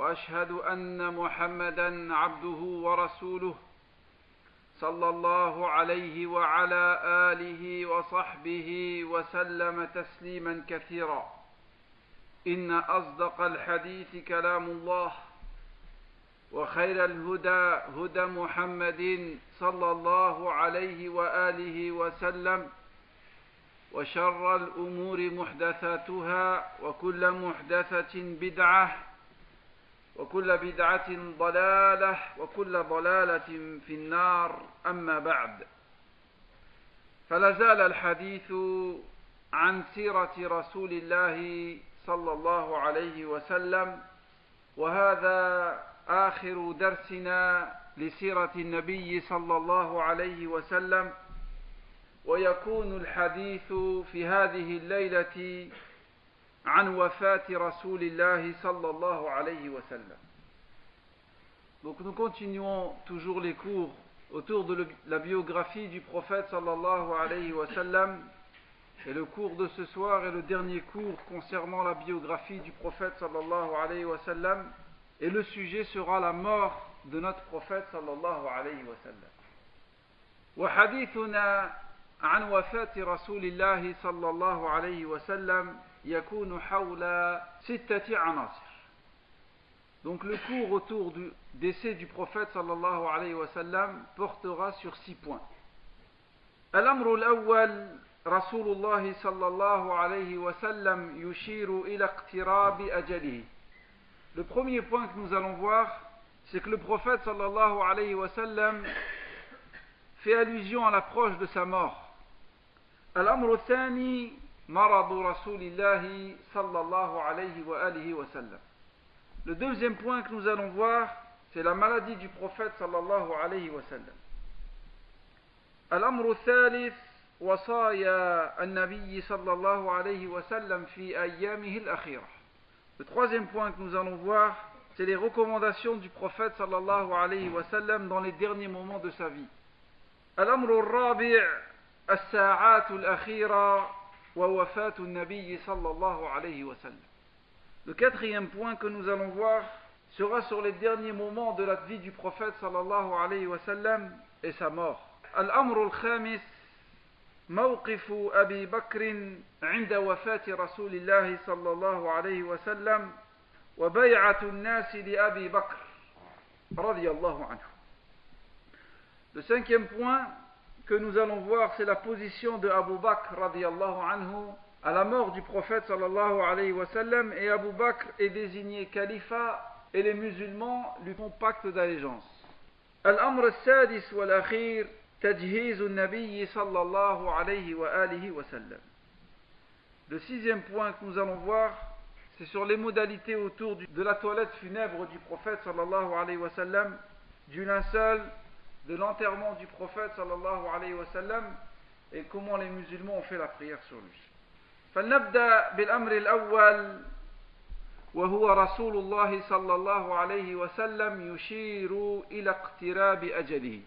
وأشهد أن محمدا عبده ورسوله صلى الله عليه وعلى آله وصحبه وسلم تسليما كثيرا. إن أصدق الحديث كلام الله وخير الهدى هدى محمد صلى الله عليه وآله وسلم وشر الأمور محدثاتها وكل محدثة بدعة وكل بدعة ضلالة وكل ضلالة في النار. أما بعد فلا زال الحديث عن سيرة رسول الله صلى الله عليه وسلم وهذا آخر درسنا لسيرة النبي صلى الله عليه وسلم. ويكون الحديث في هذه الليلة عن وفاة رسول الله صلى الله عليه وسلم Donc nous continuons toujours les cours autour de la biographie du prophète sallallahu alayhi wa sallam et le cours de ce soir est le dernier cours concernant la biographie du prophète sallallahu alayhi wa sallam et le sujet sera la mort de notre prophète sallallahu alayhi wa sallam. وحديثنا عن وفاة رسول الله صلى الله عليه وسلم يكون حول ستة عناصر. Donc le cours autour du décès du prophète sallallahu alayhi wa sallam portera sur six points. الأمر الأول رسول الله صلى الله عليه وسلم يشير إلى اقتراب أجله. Le premier point que nous allons voir, c'est que le prophète sallallahu alayhi wa sallam fait allusion à l'approche de sa mort. الأمر الثاني مرض رسول الله صلى الله عليه وآله وسلم. Le deuxième point que nous allons voir, c'est la maladie du prophète sallallahu alayhi wa sallam. الأمر الثالث وصايا النبي صلى الله عليه وسلم في أيامه الأخيرة. Le troisième point que nous allons voir, c'est les recommandations du prophète sallallahu alayhi wa sallam dans les derniers moments de sa vie. الأمر الرابع الساعات الأخيرة Le quatrième point que nous allons voir sera sur les derniers moments de la vie du prophète sallallahu alayhi wa sallam et sa mort. الأمر الخامس موقف أبي بكر عند وفاة رسول الله صلى الله عليه وسلم وبيعة الناس لأبي بكر رضي الله عنه Le cinquième point que nous allons voir, c'est la position de Abu Bakr radiallahu anhu à la mort du prophète sallallahu alayhi wa sallam et Abu Bakr est désigné califat et les musulmans lui font pacte d'allégeance. الأمر السادس والأخير تجهيز النبي صلى الله عليه وآله وسلم. Le sixième point que nous allons voir, c'est sur les modalités autour du, de la toilette funèbre du prophète sallallahu alayhi wa sallam, du linceul, de l'enterrement du prophète sallallahu alayhi wa sallam et comment les musulmans ont fait la prière sur lui. فلنبدأ بالأمر الأول وهو رسول الله صلى الله عليه وسلم يشير إلى اقتراب أجله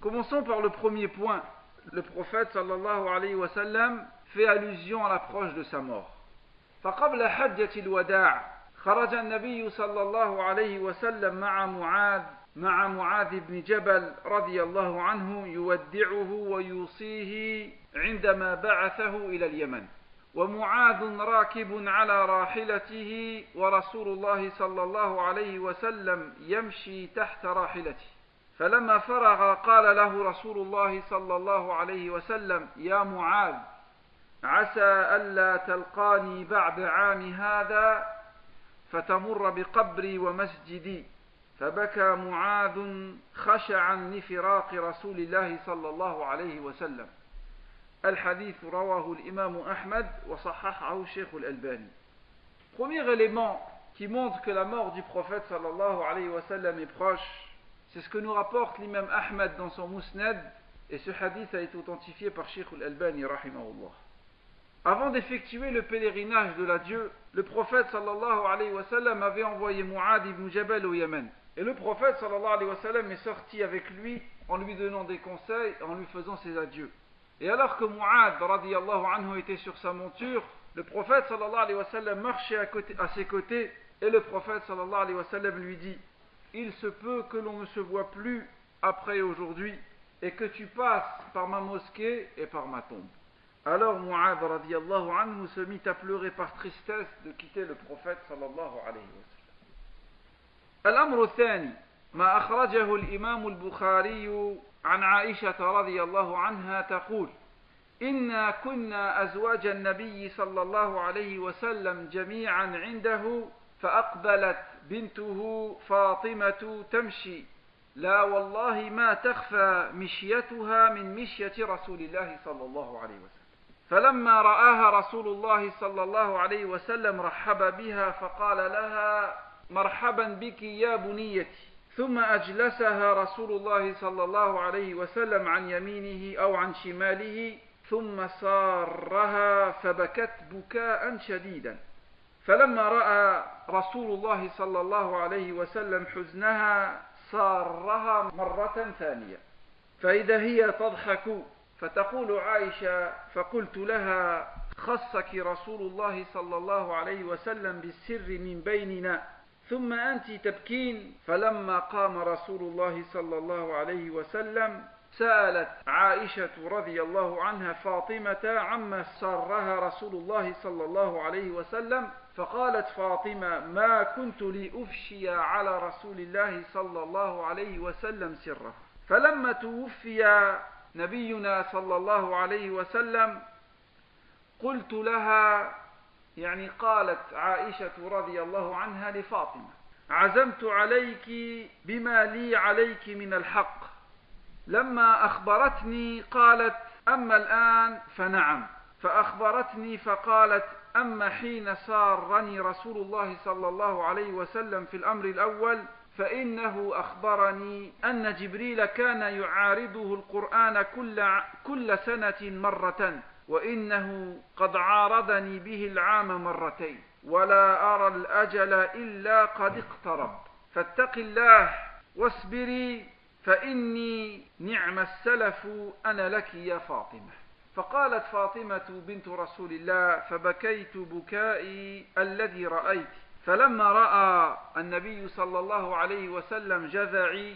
Commençons par le premier point. Le prophète sallallahu alayhi wa sallam fait allusion à l'approche de sa mort. فقبل حجة الوداع خرج النبي صلى الله عليه وسلم مع معاذ مع معاذ بن جبل رضي الله عنه يودعه ويوصيه عندما بعثه إلى اليمن. ومعاذ راكب على راحلته ورسول الله صلى الله عليه وسلم يمشي تحت راحلته. فلما فرغ قال له رسول الله صلى الله عليه وسلم يا معاذ عسى ألا تلقاني بعد عام هذا فتمر بقبري ومسجدي. فبكى معاذ خشعا لفراق رسول الله صلى الله عليه وسلم الحديث رواه الإمام أحمد وصححه الشيخ الألباني Premier élément qui montrent que la mort du prophète sallallahu alayhi wa sallam est proche, c'est ce que nous rapporte l'imam Ahmad dans son Musnad, et ce hadith a été authentifié par Sheikh al-Albani rahimahullah. Avant d'effectuer le pèlerinage de l'adieu, le prophète sallallahu alayhi wa sallam avait envoyé Mu'ad ibn Jabal au Yémen. Et le prophète sallallahu alayhi wa sallam est sorti avec lui en lui donnant des conseils, en lui faisant ses adieux. Et alors que Mu'ad radiallahu anhu était sur sa monture, le prophète sallallahu alayhi wa sallam marchait à, ses côtés et le prophète sallallahu alayhi wa sallam lui dit Il se peut que l'on ne se voit plus après aujourd'hui et que tu passes par ma mosquée et par ma tombe. Alors Mu'ad radiallahu anhu se mit à pleurer par tristesse de quitter le prophète sallallahu. الأمر الثاني ما أخرجه الإمام البخاري عن عائشة رضي الله عنها تقول إنا كنا أزواج النبي صلى الله عليه وسلم جميعا عنده فأقبلت بنته فاطمة تمشي لا والله ما تخفى مشيتها من مشية رسول الله صلى الله عليه وسلم. فلما رآها رسول الله صلى الله عليه وسلم رحب بها فقال لها مرحبا بك يا بنيتي. ثم أجلسها رسول الله صلى الله عليه وسلم عن يمينه أو عن شماله ثم سارها فبكت بكاء شديدا. فلما رأى رسول الله صلى الله عليه وسلم حزنها سارها مرة ثانية. فإذا هي تضحك فتقول عائشة فقلت لها خصك رسول الله صلى الله عليه وسلم بالسر من بيننا. ثم أنت تبكين. فلما قام رسول الله صلى الله عليه وسلم سألت عائشة رضي الله عنها فاطمة عما سرها رسول الله صلى الله عليه وسلم؟ فقالت فاطمة ما كنت لأفشي على رسول الله صلى الله عليه وسلم سره. فلما توفي نبينا صلى الله عليه وسلم قلت لها يعني قالت عائشة رضي الله عنها لفاطمة عزمت عليك بما لي عليك من الحق. لما أخبرتني قالت أما الآن فنعم فأخبرتني فقالت أما حين سارني رسول الله صلى الله عليه وسلم في الأمر الأول فإنه أخبرني أن جبريل كان يعارضه القرآن كل, كل سنة مرة. وإنه قد عارضني به العام مرتين ولا أرى الأجل إلا قد اقترب. فاتق الله واصبري فإني نعم السلف أنا لك يا فاطمة. فقالت فاطمة بنت رسول الله فبكيت بكائي الذي رأيت. فلما رأى النبي صلى الله عليه وسلم جذعي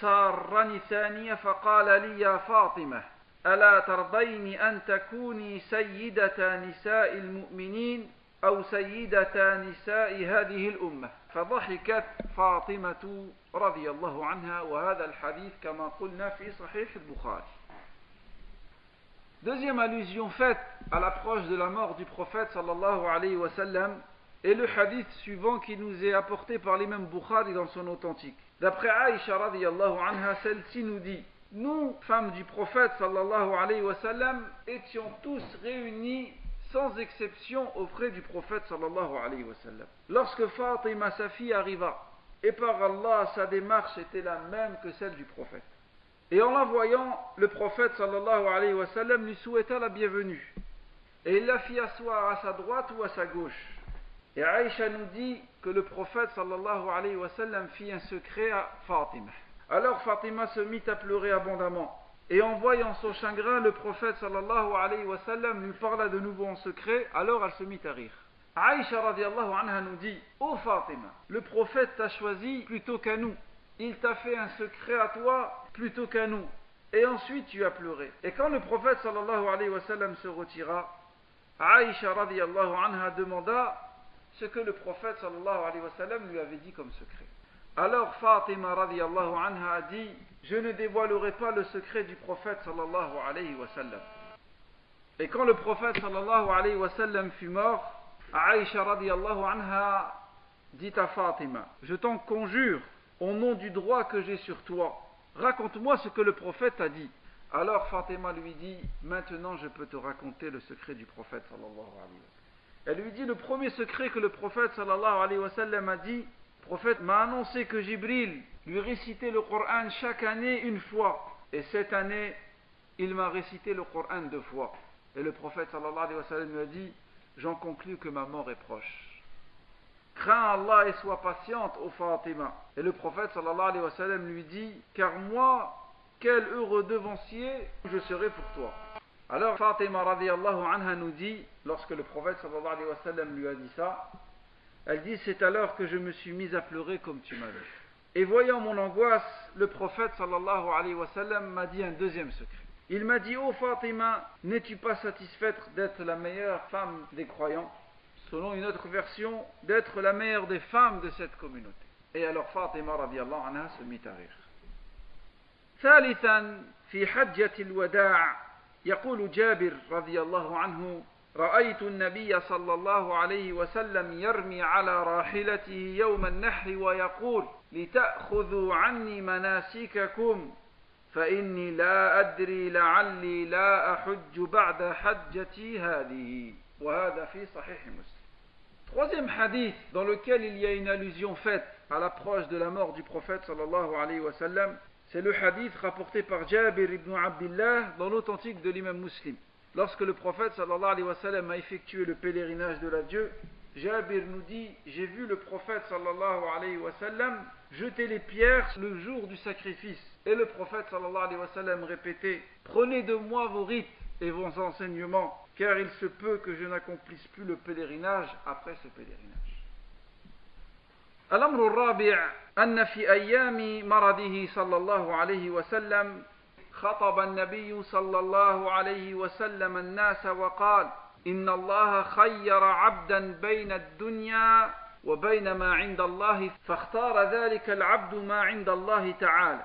سارني ثانية فقال لي يا فاطمة ألا ترضين أن تكوني سيدة نساء المؤمنين أو سيدة نساء هذه الأمة فضحكت فاطمة رضي الله عنها وهذا الحديث كما قلنا في صحيح البخاري Deuxième allusion faite à l'approche de la mort du prophète sallallahu alayhi wa sallam est le hadith suivant qui nous est apporté par l'imam Bukhari dans son authentique. D'après Aïcha radiallahu anha, celle-ci nous dit Nous, femmes du prophète sallallahu alayhi wa sallam, étions tous réunis sans exception auprès du prophète sallallahu alayhi wa sallam. Lorsque Fatima, sa fille, arriva, et par Allah, sa démarche était la même que celle du prophète. Et en la voyant, le prophète sallallahu alayhi wa sallam lui souhaita la bienvenue. Et il la fit asseoir à sa droite ou à sa gauche. Et Aïcha nous dit que le prophète sallallahu alayhi wa sallam fit un secret à Fatima. Alors Fatima se mit à pleurer abondamment. Et en voyant son chagrin, le prophète sallallahu alayhi wa lui parla de nouveau en secret, alors elle se mit à rire. Aïcha radiallahu anha nous dit Ô Fatima, le prophète t'a choisi plutôt qu'à nous. Il t'a fait un secret à toi plutôt qu'à nous. Et ensuite tu as pleuré. Et quand le prophète sallallahu alayhi wa sallam se retira, Aïcha radiallahu anha demanda ce que le prophète sallallahu alayhi wa lui avait dit comme secret. Alors Fatima radiallahu anha a dit Je ne dévoilerai pas le secret du prophète sallallahu alayhi wa sallam. Et quand le prophète sallallahu alayhi wa fut mort, Aïcha radiallahu anha dit à Fatima Je t'en conjure, au nom du droit que j'ai sur toi, raconte-moi ce que le prophète a dit. Alors Fatima lui dit Maintenant je peux te raconter le secret du prophète sallallahu alayhi wa. Elle lui dit le premier secret que le prophète sallallahu a dit. Prophète m'a annoncé que Jibril lui récitait le Coran chaque année une fois. Et cette année, il m'a récité le Coran deux fois. Et le prophète sallallahu alayhi lui a dit J'en conclus que ma mort est proche. Crains Allah et sois patiente, ô Fatima. Et le prophète sallallahu alayhi lui dit Car moi, quel heureux devancier je serai pour toi. Alors Fatima radiallahu anha nous dit, lorsque le prophète alayhi lui a dit ça, elle dit C'est alors que je me suis mise à pleurer comme tu m'as vu. Et voyant mon angoisse, le prophète sallallahu alayhi wa sallam m'a dit un deuxième secret. Il m'a dit Oh Fatima, n'es-tu pas satisfaite d'être la meilleure femme des croyants Selon une autre version, d'être la meilleure des femmes de cette communauté. Et alors Fatima radiallahu anha se mit à rire. ثالثا في حجة الوداع يقول جابر رضي الله عنه رأيت النبي صلى الله عليه وسلم يرمي على راحلته يوم النحر ويقول لتأخذوا عني مناسككم فإني لا أدري لعلي لا أحج بعد حجتي هذه وهذا في صحيح مسلم Troisième hadith dans lequel il y a une allusion faite à l'approche de la mort du prophète sallallahu alayhi wa sallam, c'est le hadith rapporté par Jabir ibn Abdullah dans l'authentique de l'imam muslim. Lorsque le prophète sallallahu alayhi wa sallam a effectué le pèlerinage de l'adieu, Jabir nous dit J'ai vu le prophète sallallahu alayhi wa sallam jeter les pierres le jour du sacrifice. Et le prophète sallallahu alayhi wa sallam répétait Prenez de moi vos rites et vos enseignements, car il se peut que je n'accomplisse plus le pèlerinage après ce pèlerinage. الأمر الرابع أن في أيام مرضه صلى الله عليه وسلم خطب النبي صلى الله عليه وسلم الناس وقال إن الله خير عبدا بين الدنيا وبين ما عند الله فاختار ذلك العبد ما عند الله تعالى.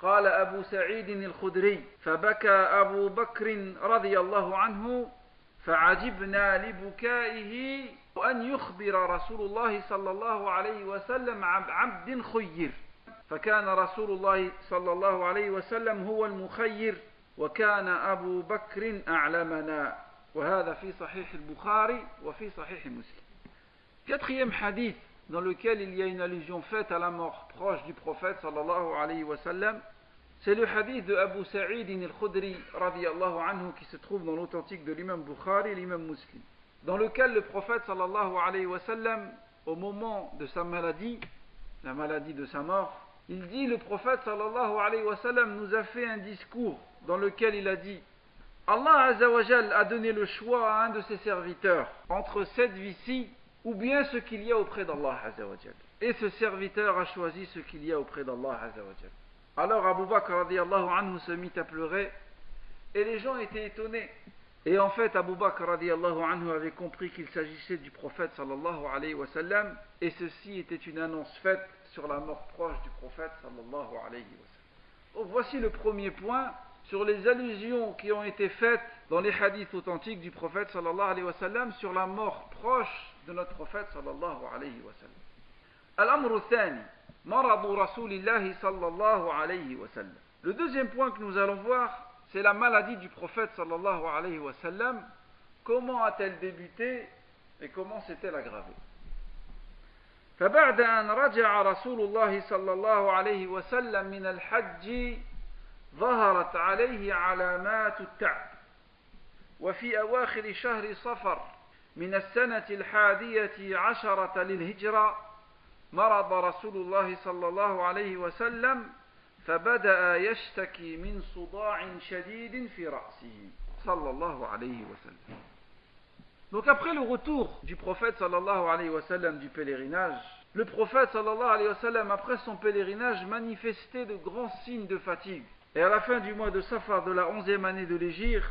قال أبو سعيد الخدري فبكى أبو بكر رضي الله عنه فعجبنا لبكائه وأن يخبر رسول الله صلى الله عليه وسلم عن عبد خير. فكان رسول الله صلى الله عليه وسلم هو المخير وكان أبو بكر أعلمنا وهذا في صحيح البخاري وفي صحيح مسلم Quatrième hadith dans lequel il y a une allusion faite à la mort proche du prophète sallallahu alayhi wa sallam, c'est le hadith de Abu Sa'id al-Khudri radiallahu anhu qui se trouve dans l'authentique de l'imam Bukhari et l'imam Muslim, dans lequel le prophète sallallahu alayhi wa sallam, au moment de sa maladie, la maladie de sa mort, il dit le prophète sallallahu alayhi wa sallam nous a fait un discours dans lequel il a dit Allah azawajal a donné le choix à un de ses serviteurs entre cette vie-ci ou bien ce qu'il y a auprès d'Allah azawajal. Et ce serviteur a choisi ce qu'il y a auprès d'Allah azawajal. Alors Abu Bakr anhu se mit à pleurer et les gens étaient étonnés. Et en fait, Abu Bakr anhu avait compris qu'il s'agissait du prophète sallallahu alayhi wa sallam et ceci était une annonce faite sur la mort proche du prophète sallallahu alayhi wa sallam. Voici le premier point sur les allusions qui ont été faites dans les hadiths authentiques du prophète sallallahu alayhi wa sallam sur la mort proche de notre prophète sallallahu alayhi wa sallam. Al-amru thani, maradu rasulillahi sallallahu alayhi wa sallam. Le deuxième point que nous allons voir, c'est la maladie du prophète sallallahu alayhi wa sallam. Comment a-t-elle débuté et comment s'est-elle aggravée? فبعد أن رجع رسول الله صلى الله عليه وسلم من الحج ظهرت عليه علامات التعب. وفي أواخر شهر صفر من السنة الحادية عشرة للهجرة مرض رسول الله صلى الله عليه وسلم فبدأ يشتكي من صداع شديد في رأسه. صلى الله عليه وسلم. Donc après le retour du prophète sallallahu alayhi wa sallam du pèlerinage, le prophète sallallahu alayhi wa sallam après son pèlerinage manifestait de grands signes de fatigue. Et à la fin du mois de Safar de la onzième année de l'Égypte,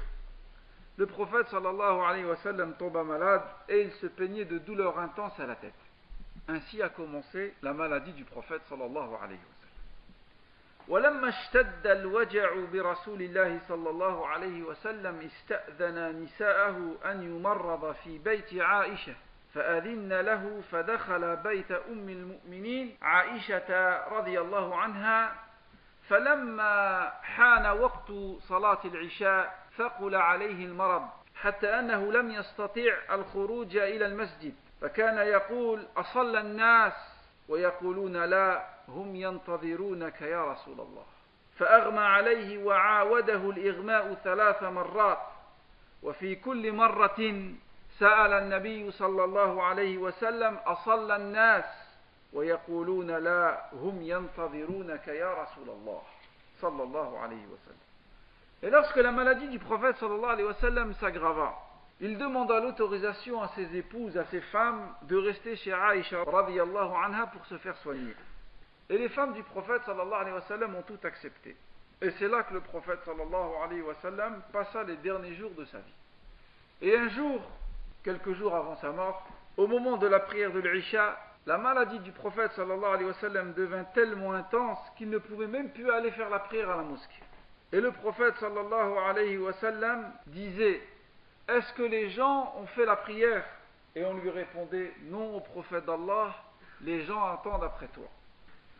le prophète sallallahu alayhi wa sallam tomba malade et il se peignait de douleurs intenses à la tête. Ainsi a commencé la maladie du prophète sallallahu alayhi wa sallam. ولما اشتد الوجع برسول الله صلى الله عليه وسلم استأذن نساءه أن يمرض في بيت عائشة فأذن له فدخل بيت أم المؤمنين عائشة رضي الله عنها فلما حان وقت صلاة العشاء ثقل عليه المرض حتى أنه لم يستطيع الخروج إلى المسجد فكان يقول أصلى الناس؟ ويقولون لا. هم ينتظرونك يا رسول الله فأغمى عليه وعاوده الإغماء ثلاث مرات وفي كل مرة سأل النبي صلى الله عليه وسلم أصلى الناس ويقولون لا هم ينتظرونك يا رسول الله صلى الله عليه وسلم Et lorsque la maladie du prophète sallallahu alayhi wa sallam s'aggrava, il demanda l'autorisation à ses épouses, à ses femmes, de rester chez Aïcha radiyallahu anha pour se faire soigner. Et les femmes du prophète sallallahu alayhi wa sallam ont tout accepté. Et c'est là que le prophète sallallahu alayhi wa sallam passa les derniers jours de sa vie. Et un jour, quelques jours avant sa mort, au moment de la prière de l'Isha, la maladie du prophète sallallahu alayhi wa sallam devint tellement intense qu'il ne pouvait même plus aller faire la prière à la mosquée. Et le prophète sallallahu alayhi wa sallam disait Est-ce que les gens ont fait la prière? Et on lui répondait Non au prophète d'Allah, les gens attendent après toi.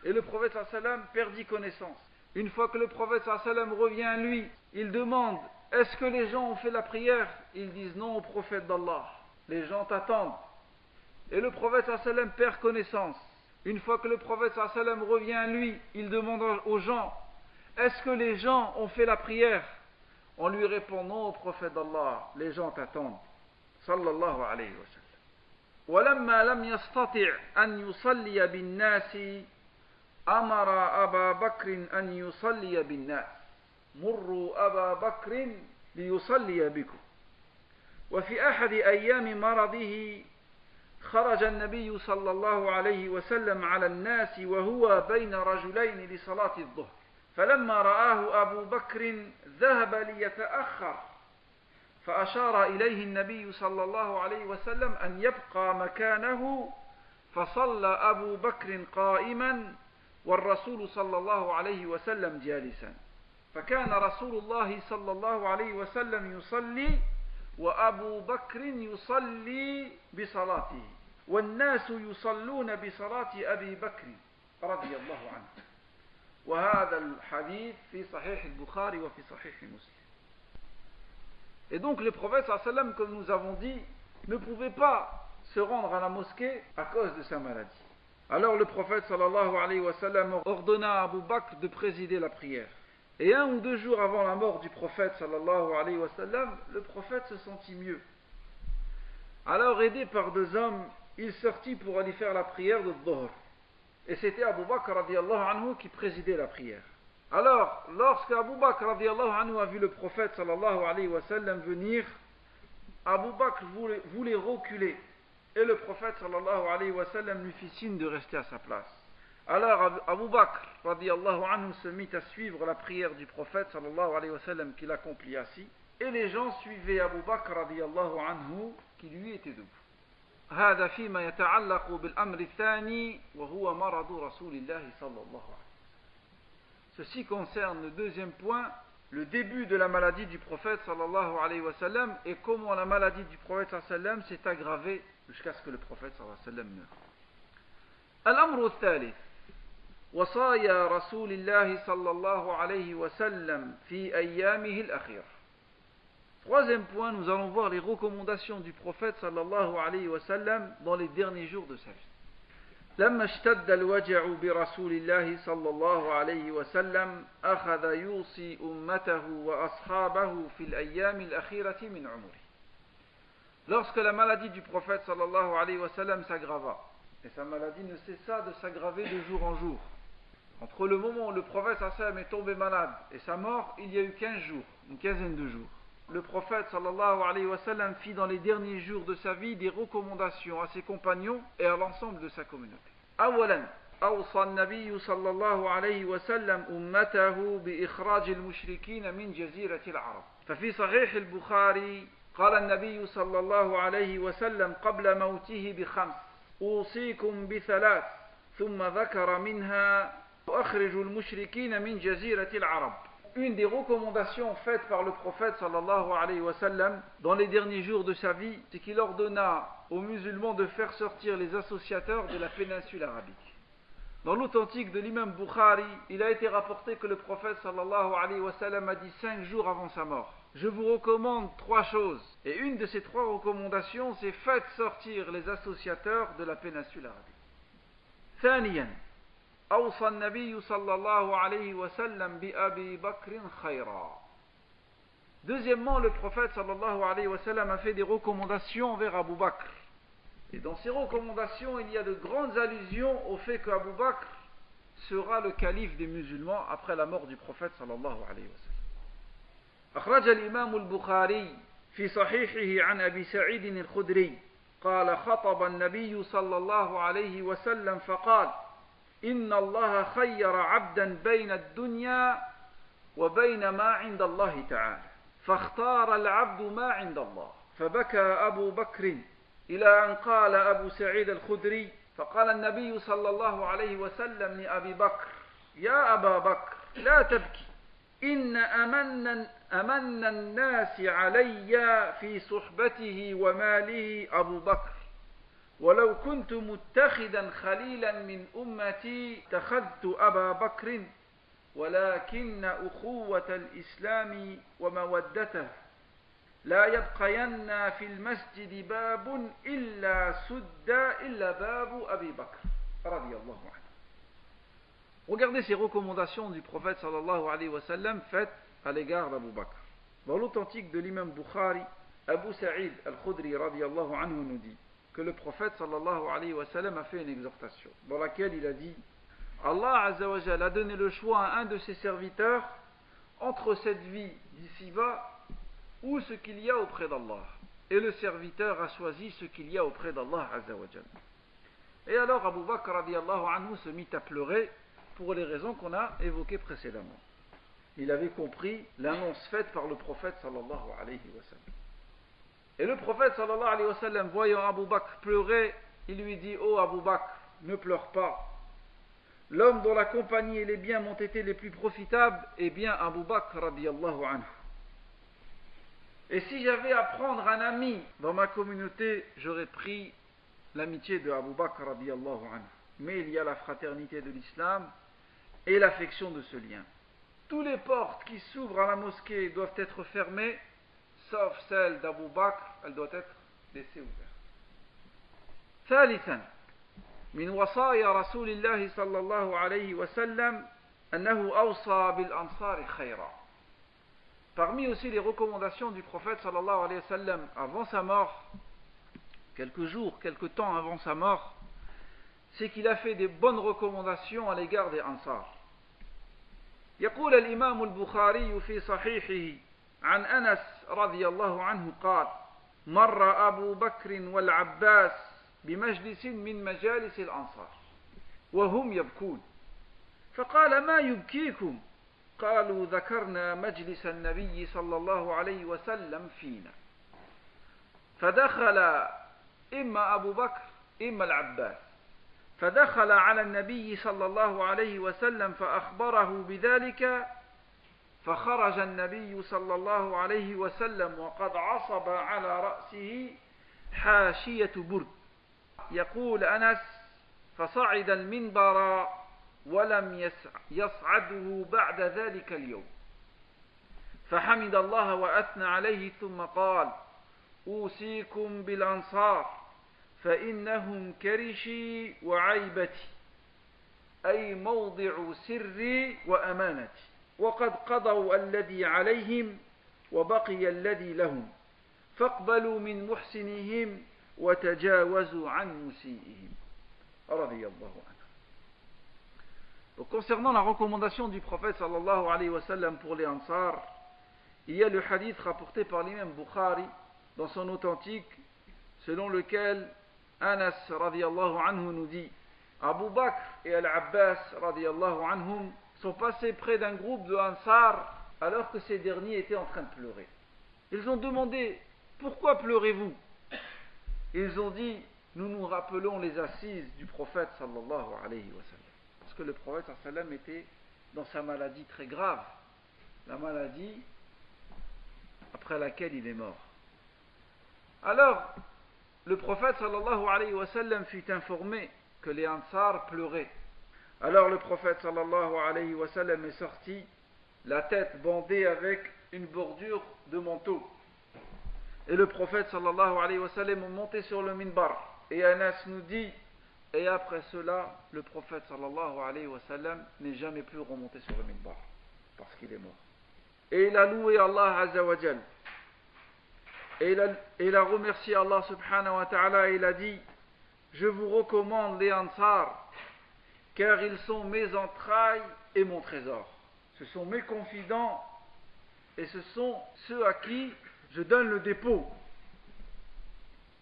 Et le prophète sallallahu alayhi wa sallam perdit connaissance. Une fois que le prophète sallallahu alayhi wa sallam revient à lui, il demande Est-ce que les gens ont fait la prière Ils disent Non au prophète d'Allah, les gens t'attendent. Et le prophète sallallahu alayhi wa sallam perd connaissance. Une fois que le prophète sallallahu alayhi wa sallam revient à lui, il demande aux gens est-ce que les gens ont fait la prière On lui répond non au prophète d'Allah, les gens t'attendent. Sallallahu alayhi wa sallam. ولما لم يستطع أن يصلي بالناس أمر أبا بكر أن يصلي بالناس. مروا أبا بكر ليصلي بكم. وفي أحد أيام مرضه خرج النبي صلى الله عليه وسلم على الناس وهو بين رجلين لصلاة الظهر. فلما رآه أبو بكر ذهب ليتأخر. فأشار إليه النبي صلى الله عليه وسلم أن يبقى مكانه. فصلى أبو بكر قائما والرسول صلى الله عليه وسلم جالسا. فكان رسول الله صلى الله عليه وسلم يصلي وأبو بكر يصلي بصلاته. والناس يصلون بصلاة أبي بكر رضي الله عنه. وهذا الحديث في صحيح البخاري وفي صحيح مسلم. Et donc le prophète sallam, comme nous avons dit, ne pouvait pas se rendre à la mosquée à cause de sa maladie. Alors le prophète sallallahu ordonna à Abu Bakr de présider la prière. Et un ou deux jours avant la mort du prophète sallallahu le prophète se sentit mieux. Alors aidé par deux hommes, il sortit pour aller faire la prière de Dhuhr. Et c'était Abu Bakr radiallahu anhu qui présidait la prière. Alors, lorsque Abu Bakr radiallahu anhu a vu le prophète sallallahu venir, Abu Bakr voulait reculer. Et le prophète sallallahu alayhi wa sallam lui fit signe de rester à sa place. Alors Abu Bakr radiallahu anhu se mit à suivre la prière du prophète sallallahu alayhi wa sallam qu'il accomplit assis. Et les gens suivaient Abu Bakr radiallahu anhu qui lui était debout. هذا فيما يتعلق بالأمر الثاني وهو مرض رسول الله صلى الله عليه Ceci concerne le deuxième point, le début de la maladie du prophète sallallahu alayhi wa sallam et comment la maladie du prophète sallallahu alayhi wa sallam s'est aggravée jusqu'à ce que le prophète sallallahu alayhi wa sallam meure. الأمر الثالث وصايا رسول الله صلى الله عليه وسلم في أيامه الأخيرة Troisième point, nous allons voir les recommandations du prophète sallallahu alayhi wa sallam dans les derniers jours de sa vie. لما اشتد الوجع برسول الله صلى الله عليه وسلم أخذ يوصي أمته وأصحابه في الأيام الأخيرة من عمره. Lorsque la maladie du prophète sallallahu alayhi wa sallam s'aggrava, et sa maladie ne cessa de s'aggraver de jour en jour, entre le moment où le prophète sallallahu alayhi wa sallam est tombé malade et sa mort, il y a eu 15 jours, une quinzaine de jours le prophète sallallahu alayhi wa sallam fit dans les derniers jours de sa vie des recommandations à ses compagnons et à l'ensemble de sa communauté. أولا أوصى النبي صلى الله عليه وسلم أمته بإخراج المشركين من جزيرة العرب ففي صحيح البخاري قال النبي صلى الله عليه وسلم قبل موته بخمس أوصيكم بثلاث ثم ذكر منها أخرج المشركين من جزيرة العرب une des recommandations faites par le prophète sallallahu alayhi wa sallam dans les derniers jours de sa vie, c'est qu'il ordonna aux musulmans de faire sortir les associateurs de la péninsule arabique. Dans l'authentique de l'imam Bukhari, il a été rapporté que le prophète sallallahu alayhi wa sallam a dit cinq jours avant sa mort je vous recommande trois choses. Et une de ces trois recommandations, c'est faites sortir les associateurs de la péninsule arabique. ثانيا أوصى النبي صلى الله عليه وسلم بأبي بكر خيرا Deuxièmement, le prophète sallallahu alayhi wa sallam a fait des recommandations envers Abu Bakr. Et dans ces recommandations, il y a de grandes allusions au fait qu'Abu Bakr sera le calife des musulmans après la mort du prophète sallallahu alayhi wa sallam. أخرج الإمام البخاري في صحيحه عن أبي سعيد الخدري قال خطب النبي صلى الله عليه وسلم فقال إن الله خير عبدا بين الدنيا وبين ما عند الله تعالى فاختار العبد ما عند الله. فبكى أبو بكر إلى أن قال أبو سعيد الخدري فقال النبي صلى الله عليه وسلم لأبي بكر يا أبا بكر لا تبكي إن أمن, أمن الناس علي في صحبته وماله أبو بكر. ولو كنت متخذا خليلا من أمتي اتخذت أبا بكر ولكن أخوة الإسلام ومودته. لا يبقين في المسجد باب إلا سد إلا باب أبي بكر رضي الله عنه. Regardez ces recommandations du prophète sallallahu alayhi wa sallam faites à l'égard d'Abu Bakr. Dans l'authentique de l'imam Bukhari, Abu Sa'id al-Khudri radiallahu anhu nous dit que le prophète sallallahu alayhi wa sallam a fait une exhortation dans laquelle il a dit Allah azawajal a donné le choix à un de ses serviteurs entre cette vie d'ici-bas ou ce qu'il y a auprès d'Allah. Et le serviteur a choisi ce qu'il y a auprès d'Allah azawajal. Et alors Abu Bakr radiallahu anhu se mit à pleurer pour les raisons qu'on a évoquées précédemment. Il avait compris l'annonce faite par le prophète sallallahu. Et le prophète sallallahu voyant Abu Bakr pleurer, il lui dit Oh Abu Bakr, ne pleure pas. L'homme dont la compagnie et les biens m'ont été les plus profitables est bien Abu Bakr anhu. Et si j'avais à prendre un ami dans ma communauté, j'aurais pris l'amitié de Abu Bakr radiallahu anhu. Mais il y a la fraternité de l'islam et l'affection de ce lien. Toutes les portes qui s'ouvrent à la mosquée doivent être fermées, sauf celle d'Abu Bakr, elle doit être laissée ouverte. ثالثا من وصايا رسول الله صلى الله عليه وسلم أنه أوصى بالأنصار خيرا Parmi aussi les recommandations du prophète sallallahu alayhi wa sallam avant sa mort, quelques jours, quelques temps avant sa mort, c'est qu'il a fait des bonnes recommandations à l'égard des Ansar. يقول الإمام البخاري في صحيحه عن أنس رضي الله عنه قال مر أبو بكر والعباس بمجلس من مجالس الأنصار وهم يبكون. فقال ما يبكيكم؟ قالوا ذكرنا مجلس النبي صلى الله عليه وسلم فينا. فدخل إما أبو بكر إما العباس. فدخل على النبي صلى الله عليه وسلم فأخبره بذلك فخرج النبي صلى الله عليه وسلم وقد عصب على رأسه حاشية برد. يقول أنس فصعد المنبر ولم يصعده بعد ذلك اليوم. فحمد الله وأثنى عليه ثم قال أوصيكم بالأنصار. فإنهم كرشي وعيبتي أي موضع سري وأمانتي وقد قضوا الذي عليهم وبقي الذي لهم فاقبلوا من محسنهم وتجاوزوا عن مسيئهم رضي الله عنه Donc, concernant la recommandation du prophète sallallahu alayhi wa sallam pour les Ansar, il y a le hadith rapporté par l'imam Bukhari dans son authentique, selon lequel Anas radiallahu anhu nous dit Abu Bakr et Al-Abbas radiallahu anhum sont passés près d'un groupe de Ansar alors que ces derniers étaient en train de pleurer. Ils ont demandé Pourquoi pleurez-vous? Ils ont dit Nous nous rappelons les assises du prophète sallallahu alayhi wa. Parce que le prophète sallam était dans sa maladie très grave, la maladie après laquelle il est mort. Alors, le prophète sallallahu alayhi wa sallam fut informé que les Ansar pleuraient. Alors le prophète sallallahu alayhi wa sallam est sorti, la tête bandée avec une bordure de manteau. Et le prophète sallallahu alayhi wa sallam est monté sur le minbar. Et Anas nous dit, et après cela, le prophète sallallahu alayhi wa sallam n'est jamais plus remonté sur le minbar, parce qu'il est mort. Et il a loué Allah azza wa jal. Et il, a, remercié Allah subhanahu wa ta'ala et il a dit, je vous recommande les Ansar, car ils sont mes entrailles et mon trésor. Ce sont mes confidents et ce sont ceux à qui je donne le dépôt.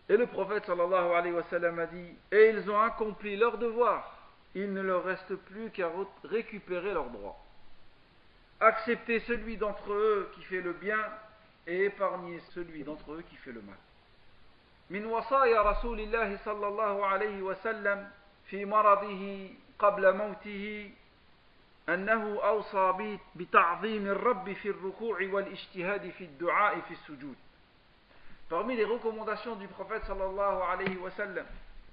Et le prophète a dit Et ils ont accompli leur devoir. Il ne leur reste plus qu'à récupérer leurs droits. Acceptez celui d'entre eux qui fait le bien et épargnez celui d'entre eux qui fait le mal. من وصايا رسول الله صلى الله عليه وسلم في مرضه قبل موته أنه أوصى بتعظيم الرب في الركوع والاجتهاد في الدعاء في السجود Parmi les recommandations du prophète sallallahu alayhi wa sallam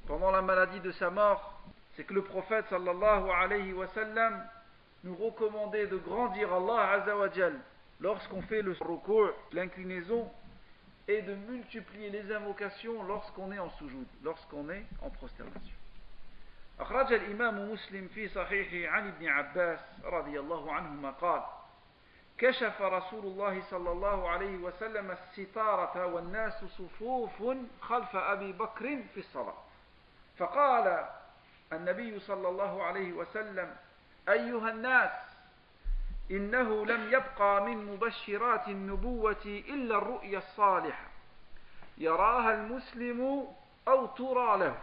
pendant la maladie de sa mort, c'est que le prophète sallallahu alayhi wa sallam nous recommandait de grandir Allah azawajal lorsqu'on fait le recours, l'inclinaison, et de multiplier les invocations lorsqu'on est en soujoud, lorsqu'on est en prosternation. أخرج الإمام مسلم في صحيحه عن ابن عباس رضي الله عنهما قال كشف رسول الله صلى الله عليه وسلم الستارة والناس صفوف خلف أبي بكر في الصلاة فقال النبي صلى الله عليه وسلم أيها الناس إنه لم يبقى من مبشرات النبوة إلا الرؤيا الصالحة. يراها المسلم أو ترى له.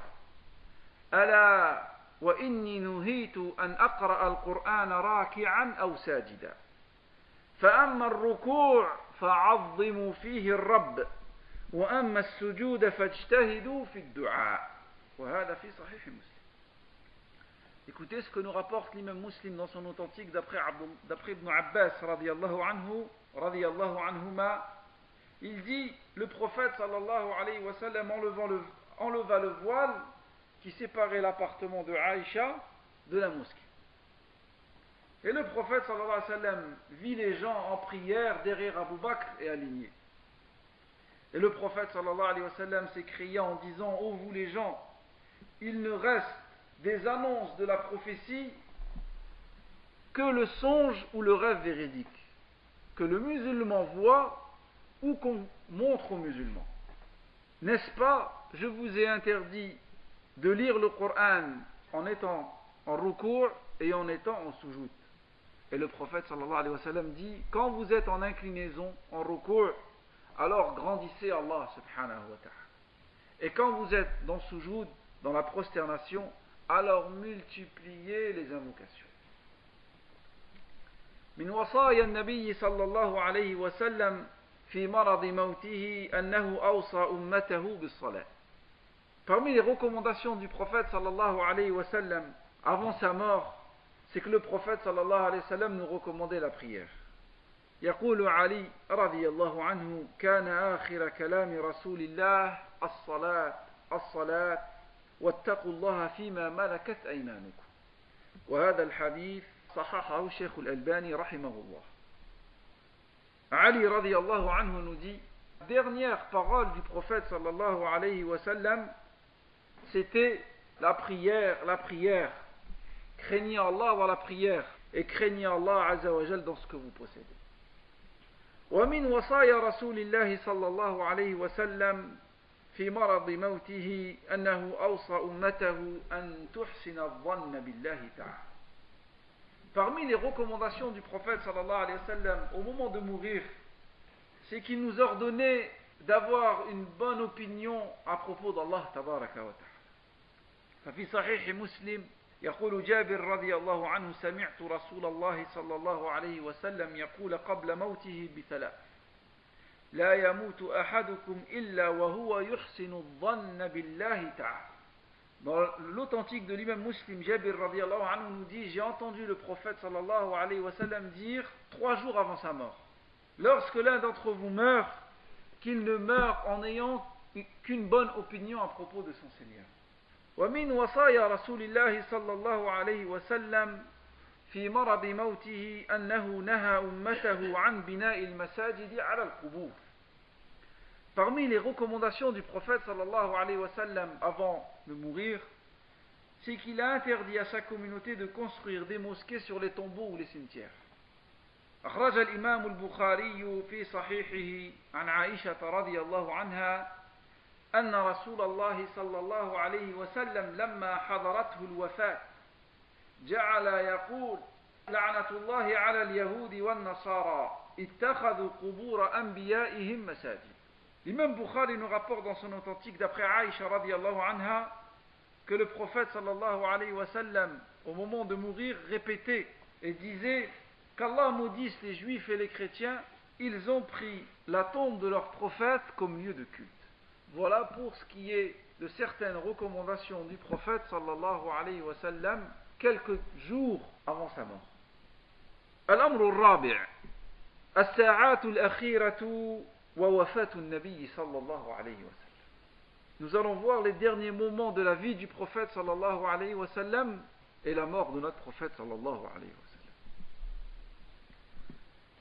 ألا وإني نهيت أن أقرأ القرآن راكعا أو ساجدا. فأما الركوع فعظموا فيه الرب. وأما السجود فاجتهدوا في الدعاء. وهذا في صحيح مسلم. Écoutez ce que nous rapporte l'imam muslim dans son authentique d'après Ibn Abbas radiallahu anhu, radiallahu anhuma. Il dit, le prophète sallallahu sallam le, enleva le voile qui séparait l'appartement de Aïcha de la mosquée. Et le prophète sallallahu vit les gens en prière derrière Abu Bakr et alignés. Et le prophète sallallahu alayhi wa sallam s'écria en disant Ô vous les gens, il ne reste des annonces de la prophétie que le songe ou le rêve véridique, que le musulman voit ou qu'on montre aux musulmans. N'est-ce pas, je vous ai interdit de lire le Coran en étant en recours et en étant en soujout. Et le prophète sallallahu alayhi wa sallam dit Quand vous êtes en inclinaison, en recours, alors grandissez Allah subhanahu wa ta'ala. Et quand vous êtes dans soujoud, dans la prosternation, alors multipliez les invocations. من وصايا النبي صلى الله عليه وسلم في مرض موته أنه أوصى أمته بالصلاة Parmi les recommandations du prophète sallallahu alayhi wa sallam avant sa mort, c'est que le prophète sallallahu alayhi wa sallam nous recommandait la prière. يقول علي رضي الله عنه كان آخر كلام رسول الله الصلاة الصلاة واتقوا الله فيما ملكت أيمانكم وهذا الحديث صححه الشيخ الألباني رحمه الله Ali radiallahu anhu nous dit dernière parole du prophète sallallahu alayhi wa sallam c'était la prière, la prière. Craignez Allah dans la prière et craignez Allah Azza wa Jal dans ce que vous possédez. ومن وصايا رسول الله صلى الله عليه وسلم في مرض موته أنه أوصى أمته أن تحسن الظن بالله تعالى. Parmi les recommandations du prophète sallallahu alayhi wa sallam au moment de mourir, c'est qu'il nous ordonnait d'avoir une bonne opinion à propos d'Allah tabaraka wa ta'ala. ففي صحيح مسلم يقول جابر رضي الله عنه سمعت رسول الله صلى الله عليه وسلم يقول قبل موته بثلاث لا يموت أحدكم إلا وهو يحسن الظن بالله تعالى Dans l'authentique de l'imam muslim, Jabir radiallahu anhu nous dit J'ai entendu le prophète sallallahu alayhi wa sallam dire trois jours avant sa mort Lorsque l'un d'entre vous meurt, qu'il ne meure en n'ayant qu'une bonne opinion à propos de son Seigneur. ومن وصايا رسول الله صلى الله عليه وسلم في مرض موته أنه نهى أمته عن بناء المساجد على القبور Parmi les recommandations du prophète sallallahu alayhi wa sallam avant de mourir, c'est qu'il a interdit à sa communauté de construire des mosquées sur les tombeaux ou les cimetières. أخرج الإمام البخاري في صحيحه عن عائشة رضي الله عنها أن رسول الله صلى الله عليه وسلم لما حضرته الوفاة جعل يقول لعنة الله على اليهود والنصارى اتخذوا قبور أنبيائهم مساجد L'imam Bukhari nous rapporte dans son authentique d'après Aïcha radiallahu anha que le prophète sallallahu alayhi wa sallam au moment de mourir répétait et disait qu'Allah maudisse les juifs et les chrétiens ils ont pris la tombe de leur prophète comme lieu de culte. Voilà pour ce qui est de certaines recommandations du prophète sallallahu alayhi wa sallam quelques jours avant sa mort. الأمر الرابع الساعات الأخيرة Nous allons voir les derniers moments de la vie du prophète sallallahu alayhi wa sallam et la mort de notre prophète sallallahu alayhi wa sallam.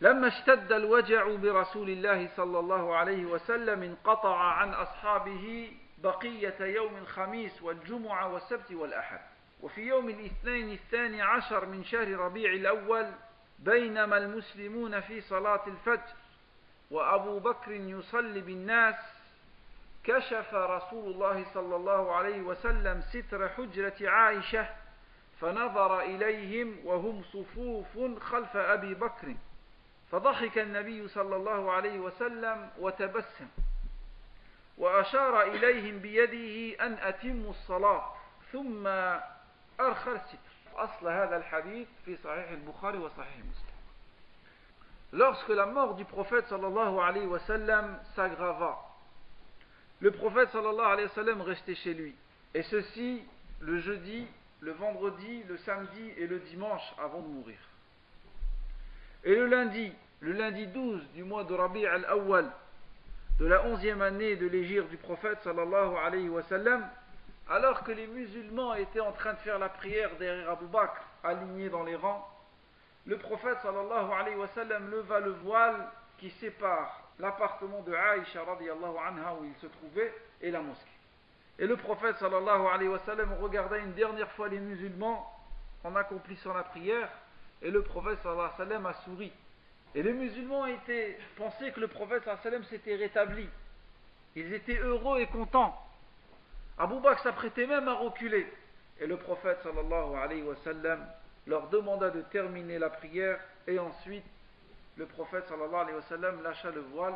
لما اشتد الوجع برسول الله صلى الله عليه وسلم انقطع عن أصحابه بقية يوم الخميس والجمعة والسبت والأحد وفي يوم الاثنين الثاني عشر من شهر ربيع الأول بينما المسلمون في صلاة الفجر وأبو بكر يصلي بالناس كشف رسول الله صلى الله عليه وسلم ستر حجرة عائشة فنظر إليهم وهم صفوف خلف أبي بكر فضحك النبي صلى الله عليه وسلم وتبسم وأشار إليهم بيده أن أتموا الصلاة ثم أرخى الستر. أصل هذا الحديث في صحيح البخاري وصحيح مسلم. Lorsque la mort du prophète sallallahu s'aggrava, le prophète sallallahu restait chez lui. Et ceci le jeudi, le vendredi, le samedi et le dimanche avant de mourir. Et le lundi, le lundi 12 du mois de Rabi' al-Awwal, de la onzième année de l'égir du prophète sallallahu alayhi wa sallam, alors que les musulmans étaient en train de faire la prière derrière Abu Bakr, alignés dans les rangs, le prophète sallallahu alayhi wa leva le voile qui sépare l'appartement de Aïcha radiallahu anha où il se trouvait et la mosquée. Et le prophète sallallahu alayhi wa sallam regarda une dernière fois les musulmans en accomplissant la prière et le prophète sallallahu alayhi wa a souri. Et les musulmans étaient, pensaient que le prophète sallallahu sallam s'était rétabli. Ils étaient heureux et contents. Abu Bakr s'apprêtait même à reculer. Et le prophète sallallahu alayhi wa sallam leur demanda de terminer la prière et ensuite le prophète sallallahu alayhi wa sallam lâcha le voile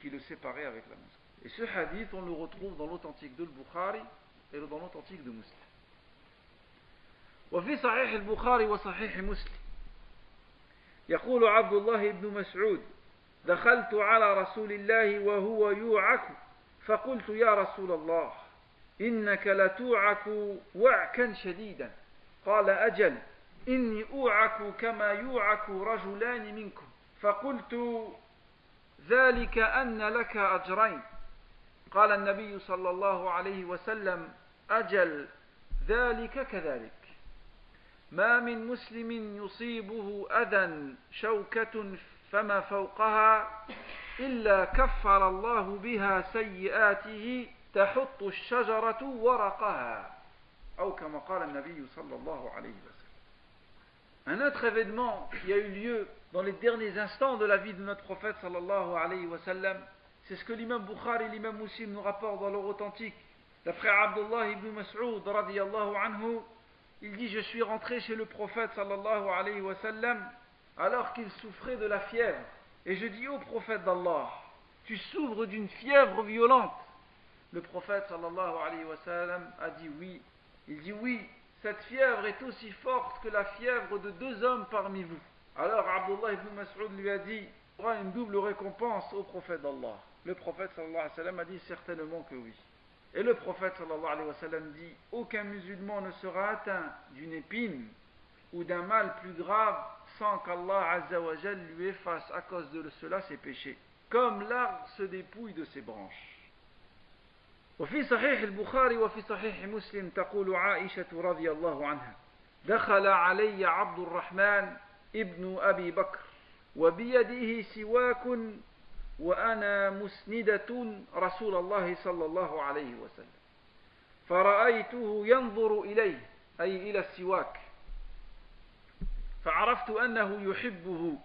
qui le séparait avec la mosquée. Et ce hadith, on le retrouve dans l'authentique de Bukhari et dans l'authentique de Muslim. وفي صحيح البخاري وصحيح مسلم يقول عبد الله بن مسعود دخلت على رسول الله وهو يوعك فقلت يا رسول الله إنك لتوعك وعكا شديدا قال أجل إني أوعك كما يوعك رجلان منكم. فقلت ذلك أن لك أجرين. قال النبي صلى الله عليه وسلم أجل ذلك كذلك. ما من مسلم يصيبه أذى شوكة فما فوقها إلا كفر الله بها سيئاته تحط الشجرة ورقها. أو كما قال النبي صلى الله عليه وسلم. Un autre événement qui a eu lieu dans les derniers instants de la vie de notre prophète sallallahu alayhi wa c'est ce que l'imam Bukhari et l'imam Muslim nous rapportent dans leur authentique. D'après Abdullah ibn Mas'ud anhu, il dit Je suis rentré chez le prophète sallallahu alayhi wa alors qu'il souffrait de la fièvre. Et je dis au prophète d'Allah Tu souffres d'une fièvre violente. Le prophète sallallahu alayhi wa a dit oui. Il dit oui, cette fièvre est aussi forte que la fièvre de deux hommes parmi vous. Alors Abdullah ibn Mas'ud lui a dit, il aura une double récompense au prophète d'Allah. Le prophète a dit certainement que oui. Et le prophète sallallahu dit, aucun musulman ne sera atteint d'une épine ou d'un mal plus grave sans qu'Allah azza lui efface à cause de cela ses péchés. Comme l'arbre se dépouille de ses branches. وفي صحيح البخاري وفي صحيح مسلم تقول عائشة رضي الله عنها دخل علي عبد الرحمن ابن أبي بكر وبيده سواك وأنا مسندة رسول الله صلى الله عليه وسلم فرأيته ينظر إليه أي إلى السواك فعرفت أنه يحبه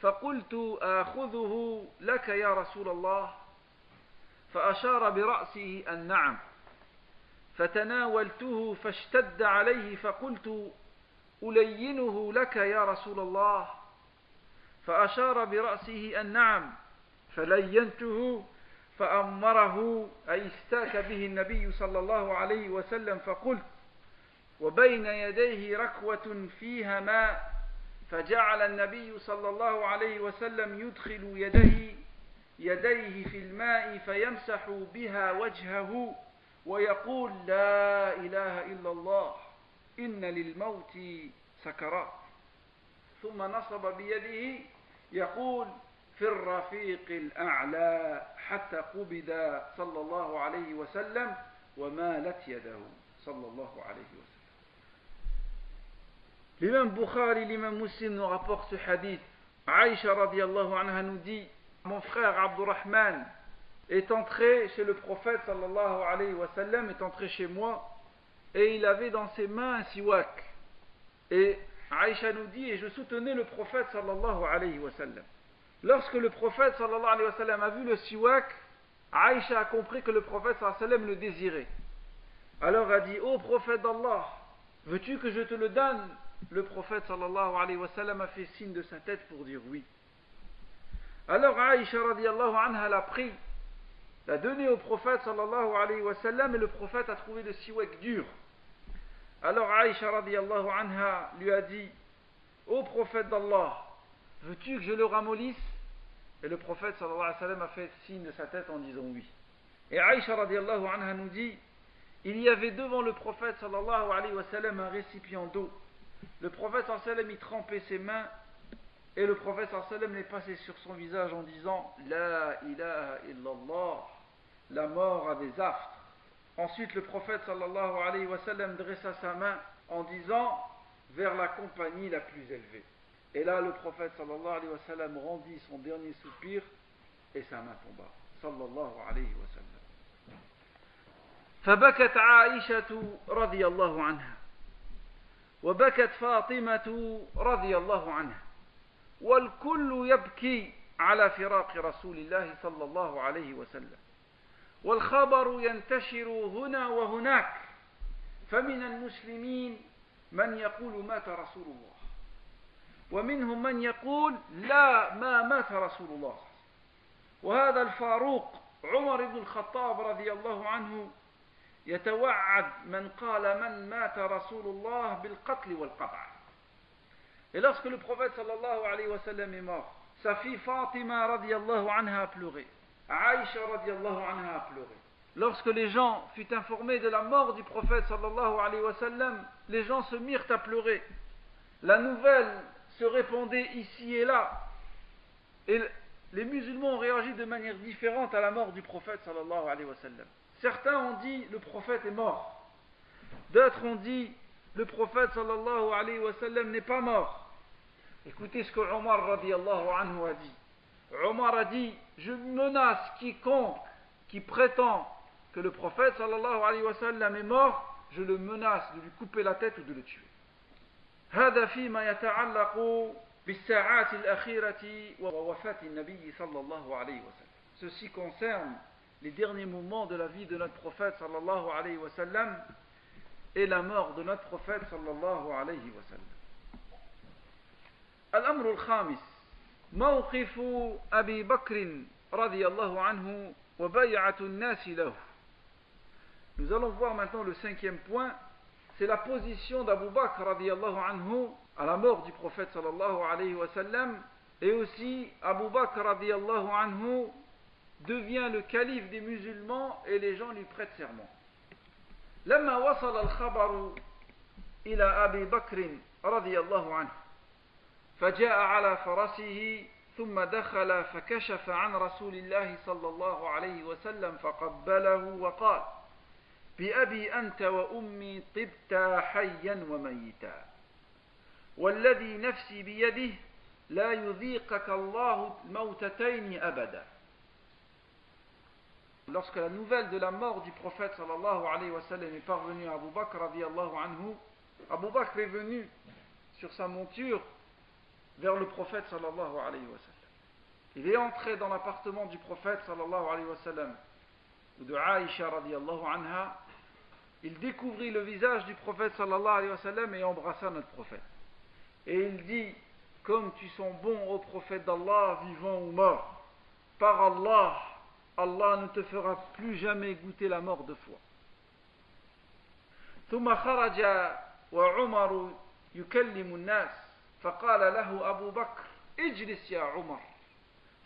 فقلت آخذه لك يا رسول الله؟ فأشار برأسه النعم فتناولته فاشتد عليه فقلت ألينه لك يا رسول الله؟ فأشار برأسه النعم فلينته فأمره أي استاك به النبي صلى الله عليه وسلم فقلت وبين يديه ركوة فيها ماء فجعل النبي صلى الله عليه وسلم يدخل يديه يديه في الماء فيمسح بها وجهه ويقول لا إله إلا الله إن للموت سكرات ثم نصب بيده يقول في الرفيق الأعلى حتى قبض صلى الله عليه وسلم ومالت يده صلى الله عليه وسلم L'imam Bukhari, l'imam Muslim nous rapporte ce hadith. Aïcha radiallahu anha nous dit Mon frère Abdurrahman est entré chez le prophète sallallahu alayhi est entré chez moi, et il avait dans ses mains un siwak. Et Aïcha nous dit Et je soutenais le prophète sallallahu alayhi wa sallam. Lorsque le prophète sallallahu alayhi wa sallam a vu le siwak, Aïcha a compris que le prophète sallallahu alayhi wa sallam le désirait. Alors a dit Ô prophète d'Allah, veux-tu que je te le donne? Le prophète sallallahu alayhi a fait signe de sa tête pour dire oui. Alors Aïcha radiallahu anha l'a pris, l'a donné au prophète sallallahu alayhi wa sallam et le prophète a trouvé le siwak dur. Alors Aïcha radiallahu anha lui a dit Ô prophète d'Allah, veux-tu que je le ramollisse? Et le prophète sallallahu alayhi wa a fait signe de sa tête en disant oui. Et Aïcha radiallahu anha nous dit Il y avait devant le prophète sallallahu alayhi wa un récipient d'eau le prophète sallam y trempait ses mains et le prophète sallam les passait sur son visage en disant La ilaha illallah, la mort a des affres. Ensuite, le prophète sallallahu alayhi wa sallam dressa sa main en disant vers la compagnie la plus élevée. Et là, le prophète sallallahu alayhi wa sallam rendit son dernier soupir et sa main tomba. Sallallahu alayhi wa sallam. فبكت عائشة رضي الله عنها وبكت فاطمة رضي الله عنها والكل يبكي على فراق رسول الله صلى الله عليه وسلم. والخبر ينتشر هنا وهناك. فمن المسلمين من يقول مات رسول الله. ومنهم من يقول لا ما مات رسول الله. وهذا الفاروق عمر بن الخطاب رضي الله عنه يتوعد من قال من مات رسول الله بالقتل والقطع Et lorsque le prophète sallallahu alayhi wa sallam est mort, sa fille Fatima radiallahu anha a pleuré. Aïcha radiallahu anha a pleuré. Lorsque les gens furent informés de la mort du prophète sallallahu alayhi wa sallam, les gens se mirent à pleurer. La nouvelle se répandait ici et là. Et les musulmans ont réagi de manière différente à la mort du prophète sallallahu alayhi wa sallam. Certains ont dit le prophète est mort. D'autres ont dit le prophète n'est pas mort. Écoutez ce que Omar radiallahu anhu a dit. Omar a dit Je menace quiconque qui prétend que le prophète sallallahu alayhi wa sallam est mort, je le menace de lui couper la tête ou de le tuer. هذا فيما يتعلق بالساعات الأخيرة ووفاة النبي صلى الله عليه وسلم. Ceci concerne les derniers moments de la vie de notre prophète sallallahu alayhi wa sallam et la mort de notre prophète sallallahu alayhi wa sallam. الأمر الخامس موقف أبي بكر رضي الله عنه وبيعة الناس له Nous allons voir maintenant le cinquième point, c'est la position d'Abu Bakr radiallahu anhu à la mort du prophète sallallahu alayhi wa sallam et aussi Abu Bakr radiallahu anhu devient le calife des musulmans et les gens lui prêtent serment. لما وصل الخبر إلى أبي بكر رضي الله عنه فجاء على فرسه ثم دخل فكشف عن رسول الله صلى الله عليه وسلم فقبله وقال بأبي أنت وأمي طبتا حيا وميتا والذي نفسي بيده لا يذيقك الله الموتتين أبدا Lorsque la nouvelle de la mort du prophète sallallahu alayhi wa sallam est parvenue à Abu Bakr radiallahu anhu, Abu Bakr est venu sur sa monture vers le prophète sallallahu alayhi wa sallam. Il est entré dans l'appartement du prophète sallallahu alayhi wa sallam ou de Aïcha radiallahu anha. Il découvrit le visage du prophète sallallahu alayhi wa sallam et embrassa notre prophète. Et il dit Comme tu sens bon au prophète d'Allah, vivant ou mort, par Allah, Allah ne te fera plus jamais goûter la mort de foi. ثم خرج وعمر يكلم الناس فقال له أبو بكر اجلس يا عمر.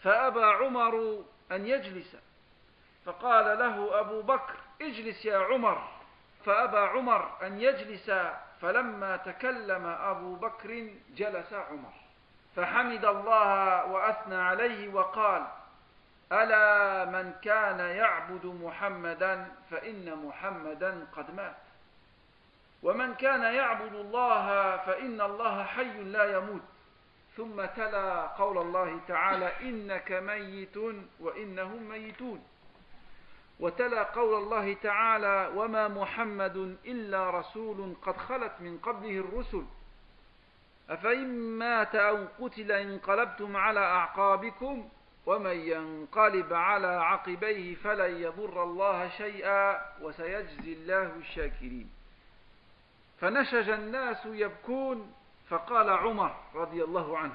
فأبى عمر أن يجلس. فقال له أبو بكر اجلس يا عمر. فأبى عمر أن يجلس فلما تكلم أبو بكر جلس عمر. فحمد الله وأثنى عليه وقال ألا من كان يعبد محمدا فإن محمدا قد مات. ومن كان يعبد الله فإن الله حي لا يموت. ثم تلا قول الله تعالى إنك ميت وإنهم ميتون. وتلا قول الله تعالى وما محمد إلا رسول قد خلت من قبله الرسل. أفإن مات أو قتل انقلبتم على أعقابكم ومن ينقلب على عقبيه فلن يضر الله شيئا وسيجزي الله الشاكرين. فنشج الناس يبكون. فقال عمر رضي الله عنه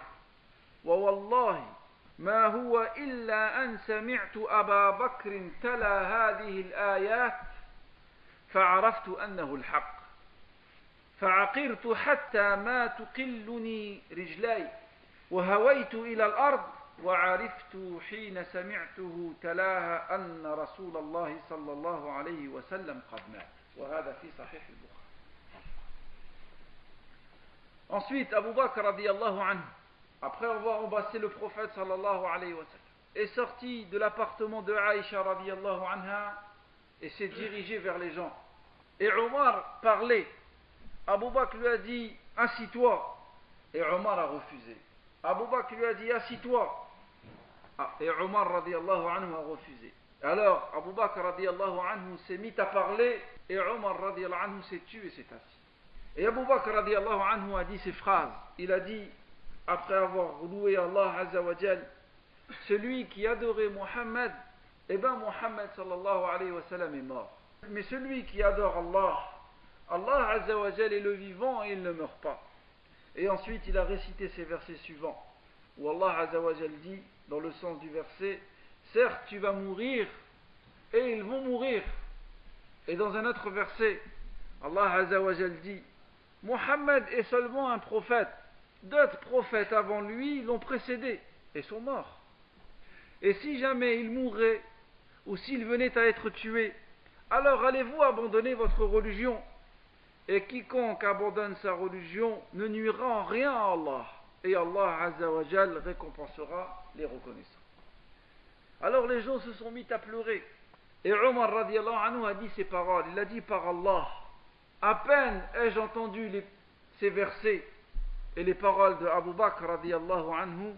ووالله ما هو إلا أن سمعت أبا بكر تلا هذه الآيات فعرفت أنه الحق. فعقرت حتى ما تقلني رجلاي وهويت إلى الأرض وعرفت حين سمعته تلاها أن رسول الله صلى الله عليه وسلم قد مات. وهذا في صحيح البخاري. Ensuite, Abu Bakr anhu, après avoir embrassé le prophète sallallahu alayhi wa sallam, est sorti de l'appartement de Aïcha radiallahu anha et s'est dirigé vers les gens. Et Omar parlait. Abu Bakr lui a dit Assis-toi. Et Omar a refusé. Abu Bakr lui a dit Assis-toi. Ah, et Omar radiallahu anhu a refusé. Alors Abu Bakr radiallahu anhu s'est mis à parler et Omar radiallahu anhu s'est tué et s'est assis. Et Abu Bakr anhu a dit ces phrases. Il a dit, après avoir loué Allah azawajal, celui qui adorait Muhammad, eh bien Muhammad sallallahu alayhi wa sallam est mort. Mais celui qui adore Allah, Allah azawajal est le vivant et il ne meurt pas. Et ensuite il a récité ces versets suivants, où Allah azawajal dit, dans le sens du verset, certes tu vas mourir, et ils vont mourir. Et dans un autre verset, Allah azawajal dit, Mohammed est seulement un prophète. D'autres prophètes avant lui l'ont précédé et sont morts. Et si jamais il mourait ou s'il venait à être tué, alors allez-vous abandonner votre religion? Et quiconque abandonne sa religion ne nuira en rien à Allah. Et Allah Azzawajal récompensera les reconnaissants. Alors les gens se sont mis à pleurer. Et Omar radiallahu anhu a dit ces paroles. Il a dit par Allah. À peine ai-je entendu ces versets et les paroles de Abu Bakr radiallahu anhu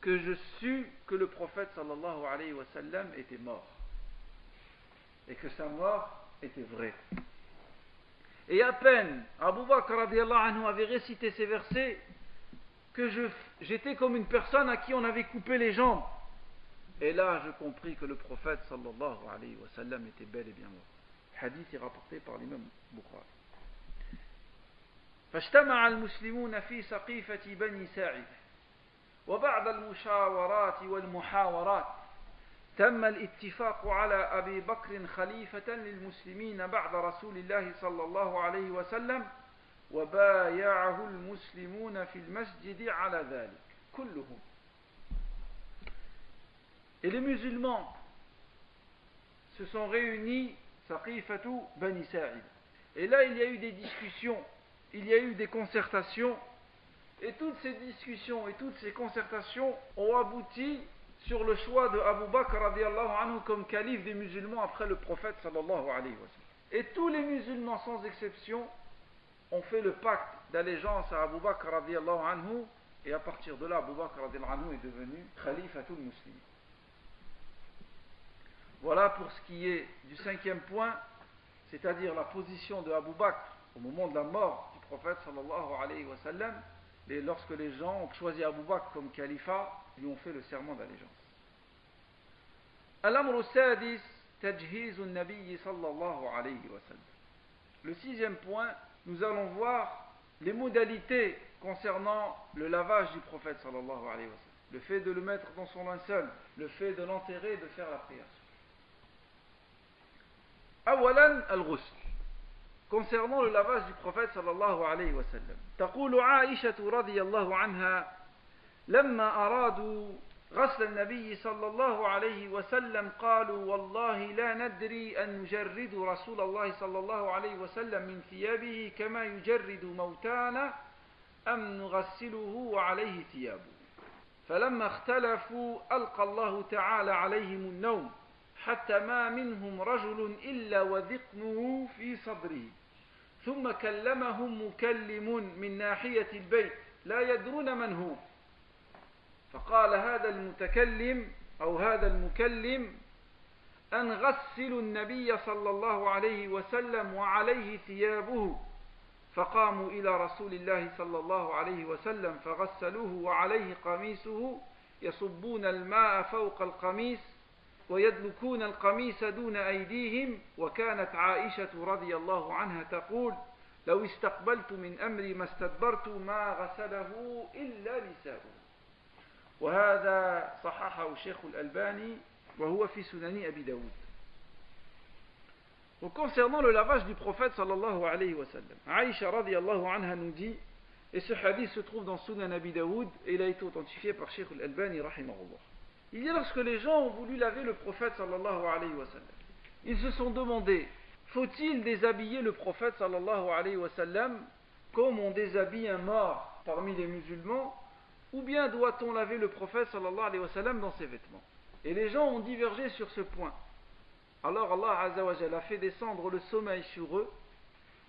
que je sus que le prophète sallallahu alayhi wa sallam était mort et que sa mort était vraie. Et à peine Abu Bakr radiallahu anhu avait récité ces versets que j'étais comme une personne à qui on avait coupé les jambes. Et là, je compris que le prophète sallallahu était bel et bien mort. حديث rapporté par l'imam Bukhari. فاجتمع المسلمون في سقيفة بني ساعدة وبعد المشاورات والمحاورات تم الاتفاق على أبي بكر خليفة للمسلمين بعد رسول الله صلى الله عليه وسلم وبايعه المسلمون في المسجد على ذلك كلهم Et les musulmans se sont réunis Saqifatu Bani Sa'id. Et là, il y a eu des discussions, il y a eu des concertations, et toutes ces discussions et toutes ces concertations ont abouti sur le choix de Abu Bakr anhu comme calife des musulmans après le prophète sallallahu alayhi wa sallam. Et tous les musulmans, sans exception, ont fait le pacte d'allégeance à Abu Bakr anhu, et à partir de là, Abu Bakr anhu est devenu khalifatul muslim. Voilà pour ce qui est du cinquième point, c'est-à-dire la position de Abu Bakr au moment de la mort du prophète sallallahu alayhi wa sallam, et lorsque les gens ont choisi Abu Bakr comme califat, lui ont fait le serment d'allégeance. Le sixième point, nous allons voir les modalités concernant le lavage du prophète sallallahu alayhi wa sallam, le fait de le mettre dans son linceul, le fait de l'enterrer et de faire la prière. أولا الغسل. Concernant le lavage du prophète صلى الله عليه وسلم تقول عائشة رضي الله عنها لما أرادوا غسل النبي صلى الله عليه وسلم قالوا والله لا ندري أن نجرد رسول الله صلى الله عليه وسلم من ثيابه كما يجرد موتانا أم نغسله وعليه ثيابه. فلما اختلفوا ألقى الله تعالى عليهم النوم. حتى ما منهم رجل إلا وذقنه في صدره. ثم كلمهم مكلم من ناحية البيت لا يدرون من هو. فقال هذا المتكلم أو هذا المكلم أن غسلوا النبي صلى الله عليه وسلم وعليه ثيابه. فقاموا إلى رسول الله صلى الله عليه وسلم فغسلوه وعليه قميصه يصبون الماء فوق القميص ويدلكون القميص دون أيديهم وكانت عائشة رضي الله عنها تقول لو استقبلت من أمري ما استدبرت ما غسله إلا نساؤه وهذا صححه الشيخ الألباني وهو في سنن أبي داود Donc concernant le lavage du prophète sallallahu alayhi wa sallam, Aïcha radiallahu anha nous dit, et ce hadith se trouve dans Sunan Abi Daoud, et il a été authentifié par Sheikh al-Albani rahimahullah. Il dit lorsque les gens ont voulu laver le prophète sallallahu alayhi wa sallam, ils se sont demandé faut-il déshabiller le prophète sallallahu alayhi wa sallam comme on déshabille un mort parmi les musulmans ou bien doit-on laver le prophète sallallahu alayhi wa sallam dans ses vêtements? Et les gens ont divergé sur ce point. Alors Allah azawajal a fait descendre le sommeil sur eux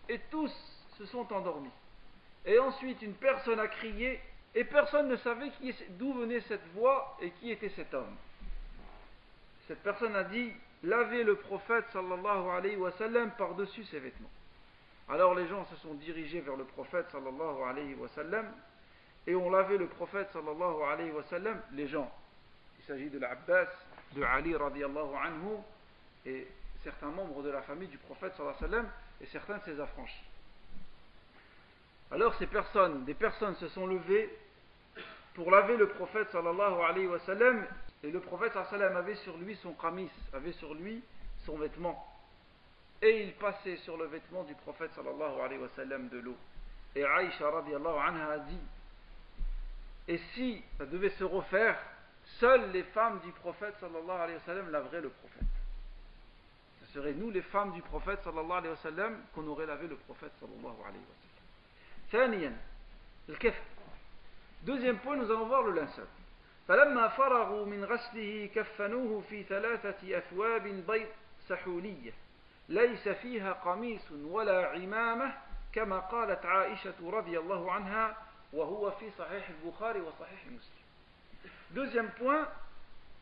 et tous se sont endormis. Et ensuite une personne a crié et personne ne savait d'où venait cette voix et qui était cet homme. Cette personne a dit lavez le prophète sallallahu alayhi wa par-dessus ses vêtements. Alors les gens se sont dirigés vers le prophète sallallahu alayhi wa et ont lavé le prophète sallallahu alayhi wa les gens. Il s'agit de l'Abbas, de Ali radiallahu anhu et certains membres de la famille du prophète sallallahu alayhi wa et certains de ses affranchis. Alors ces personnes, des personnes se sont levées pour laver le prophète sallallahu alayhi wa sallam et le prophète sallallahu alayhi wa sallam avait sur lui son qamis, avait sur lui son vêtement et il passait sur le vêtement du prophète sallallahu alayhi wa sallam de l'eau et Aïcha radiallahu anha a dit et si ça devait se refaire seules les femmes du prophète sallallahu alayhi wa sallam laveraient le prophète ce serait nous les femmes du prophète sallallahu alayhi wa sallam qu'on aurait lavé le prophète sallallahu alayhi wa sallam ثانيا الكفر Deuxième point, nous allons voir le linceul. فلما فرغوا من غسله كفنوه في ثلاثة أثواب بيض سحولية ليس فيها قميص ولا عمامة كما قالت عائشة رضي الله عنها وهو في صحيح البخاري وصحيح مسلم. Deuxième point,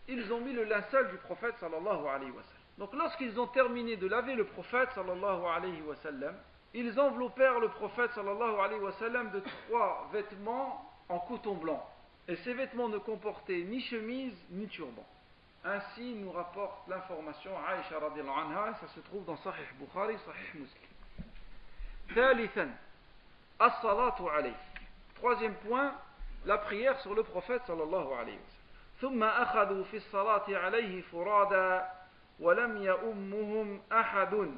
ils ont mis le linceul du prophète sallallahu alayhi wa sallam. Donc lorsqu'ils ont terminé de laver le prophète sallallahu alayhi wa sallam, ils enveloppèrent le prophète sallallahu alayhi wa sallam de trois vêtements en coton blanc. Et ces vêtements ne comportaient ni chemise ni turban. Ainsi nous rapporte l'information Aïcha radiallahu anha, ça se trouve dans Sahih Bukhari, Sahih Muslim. ثالثا الصلاة عليه. Troisième point, la prière sur le prophète sallallahu alayhi wa sallam. ثم أخذوا في الصلاة عليه فرادا ولم يؤمهم أحد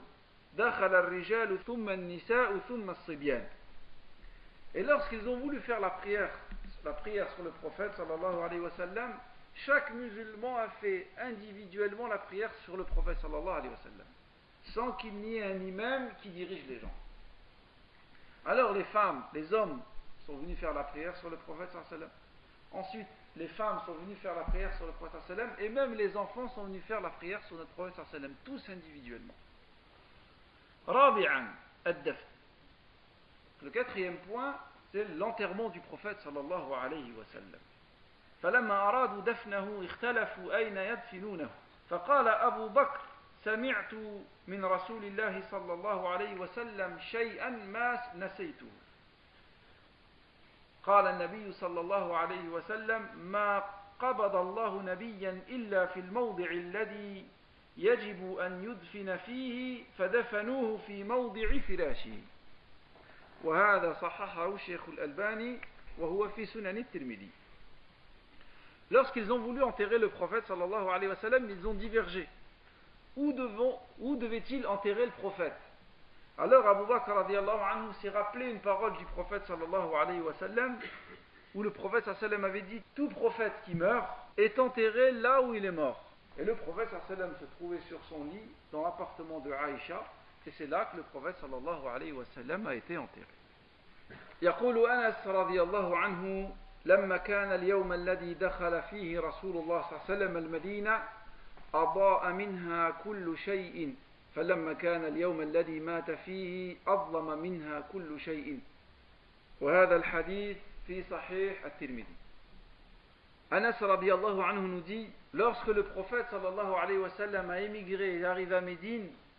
دخل الرجال ثم النساء ثم الصبيان et lorsqu'ils ont voulu faire la prière, la prière sur le prophète, sallallahu alayhi wa sallam, chaque musulman a fait individuellement la prière sur le prophète, sallallahu alayhi wa sallam, sans qu'il n'y ait un imam qui dirige les gens. Alors les femmes, les hommes sont venus faire la prière sur le prophète, sallallahu alayhi. Ensuite, les femmes sont venues faire la prière sur le prophète, sallam, et même les enfants sont venus faire la prière sur le prophète, sallallahu alayhi tous individuellement. Rabi'an, ad-daft. Le quatrième point, c'est l'enterrement du prophète sallallahu alayhi wa sallam. فلما أرادوا دفنه اختلفوا أين يدفنونه فقال أبو بكر سمعت من رسول الله صلى الله عليه وسلم شيئا ما نسيته قال النبي صلى الله عليه وسلم ما قبض الله نبيا إلا في الموضع الذي يجب أن يدفن فيه فدفنوه في موضع فراشه وهذا صححه الشيخ الألباني وهو في سنن الترمذي Lorsqu'ils ont voulu enterrer le prophète sallallahu alayhi wa sallam, ils ont divergé. Où, où devait-il enterrer le prophète Alors Abu Bakr radiallahu anhu s'est rappelé une parole du prophète sallallahu alayhi wa sallam où le prophète sallam avait dit tout prophète qui meurt est enterré là où il est mort. Et le prophète sallam se trouvait sur son lit dans l'appartement de Aïcha Et c'est là que le prophète sallallahu alayhi wa sallam a été enterré. يقول أنس رضي الله عنه لما كان اليوم الذي دخل فيه رسول الله صلى الله عليه وسلم المدينة أضاء منها كل شيء. فلما كان اليوم الذي مات فيه أظلم منها كل شيء. وهذا الحديث في صحيح الترمذي. أنس رضي الله عنه نودي dit lorsque le prophète sallallahu alayhi wa sallam a émigré et arrive à Médine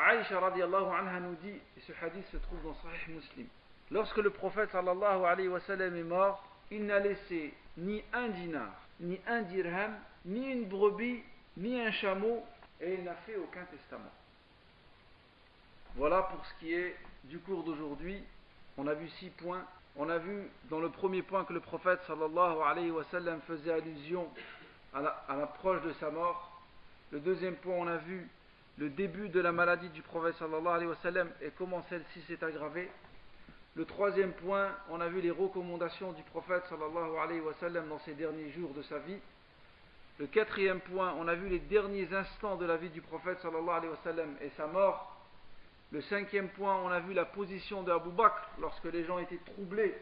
Aïcha radiallahu anha nous dit, et ce hadith se trouve dans Sahih Muslim, lorsque le prophète sallallahu alayhi wa sallam est mort, il n'a laissé ni un dinar, ni un dirham, ni une brebis, ni un chameau, et il n'a fait aucun testament. Voilà pour ce qui est du cours d'aujourd'hui. On a vu six points. On a vu dans le premier point que le prophète sallallahu alayhi wa sallam faisait allusion à l'approche de sa mort. Le deuxième point, on a vu le début de la maladie du prophète sallallahu alayhi wa sallam et comment celle-ci s'est aggravée. Le troisième point, on a vu les recommandations du prophète sallallahu alayhi wa sallam dans ses derniers jours de sa vie. Le quatrième point, on a vu les derniers instants de la vie du prophète sallallahu alayhi wa sallam et sa mort. Le cinquième point, on a vu la position d'Abu Bakr lorsque les gens étaient troublés.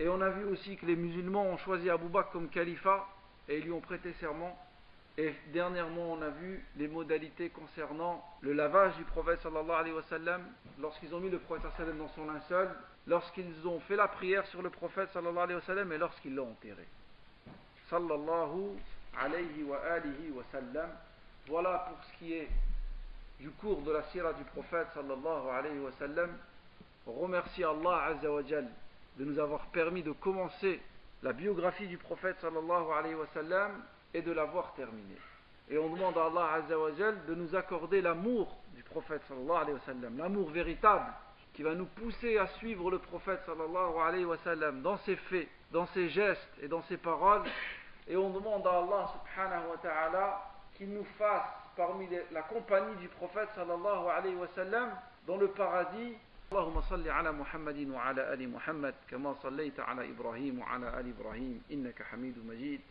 Et on a vu aussi que les musulmans ont choisi Abu Bakr comme califat et lui ont prêté serment. Et dernièrement, on a vu les modalités concernant le lavage du prophète sallallahu alayhi wa sallam, lorsqu'ils ont mis le prophète sallallahu dans son linceul, lorsqu'ils ont fait la prière sur le prophète sallallahu alayhi wa sallam et lorsqu'ils l'ont enterré. Sallallahu alayhi wa alihi wa sallam. Voilà pour ce qui est du cours de la sira du prophète sallallahu alayhi wa sallam. Remercie Allah azza wa de nous avoir permis de commencer la biographie du prophète sallallahu alayhi wa sallam et de l'avoir terminée. Et on demande à Allah azza wa jal de nous accorder l'amour du prophète sallallahu alayhi wa sallam, l'amour véritable qui va nous pousser à suivre le prophète sallallahu alayhi wa sallam dans ses faits, dans ses gestes et dans ses paroles. Et on demande à Allah subhanahu wa ta'ala qu'il nous fasse parmi la compagnie du prophète sallallahu alayhi wa sallam dans le paradis. اللهم صل على محمد وعلى آل محمد كما صليت على إبراهيم وعلى آل إبراهيم إنك حميد مجيد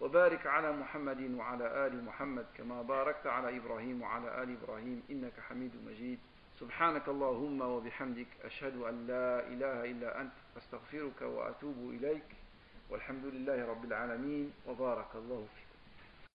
وبارك على محمد وعلى آل محمد كما باركت على إبراهيم وعلى آل إبراهيم إنك حميد مجيد. سبحانك اللهم وبحمدك أشهد أن لا إله إلا أنت أستغفرك وأتوب إليك والحمد لله رب العالمين وبارك الله فيك.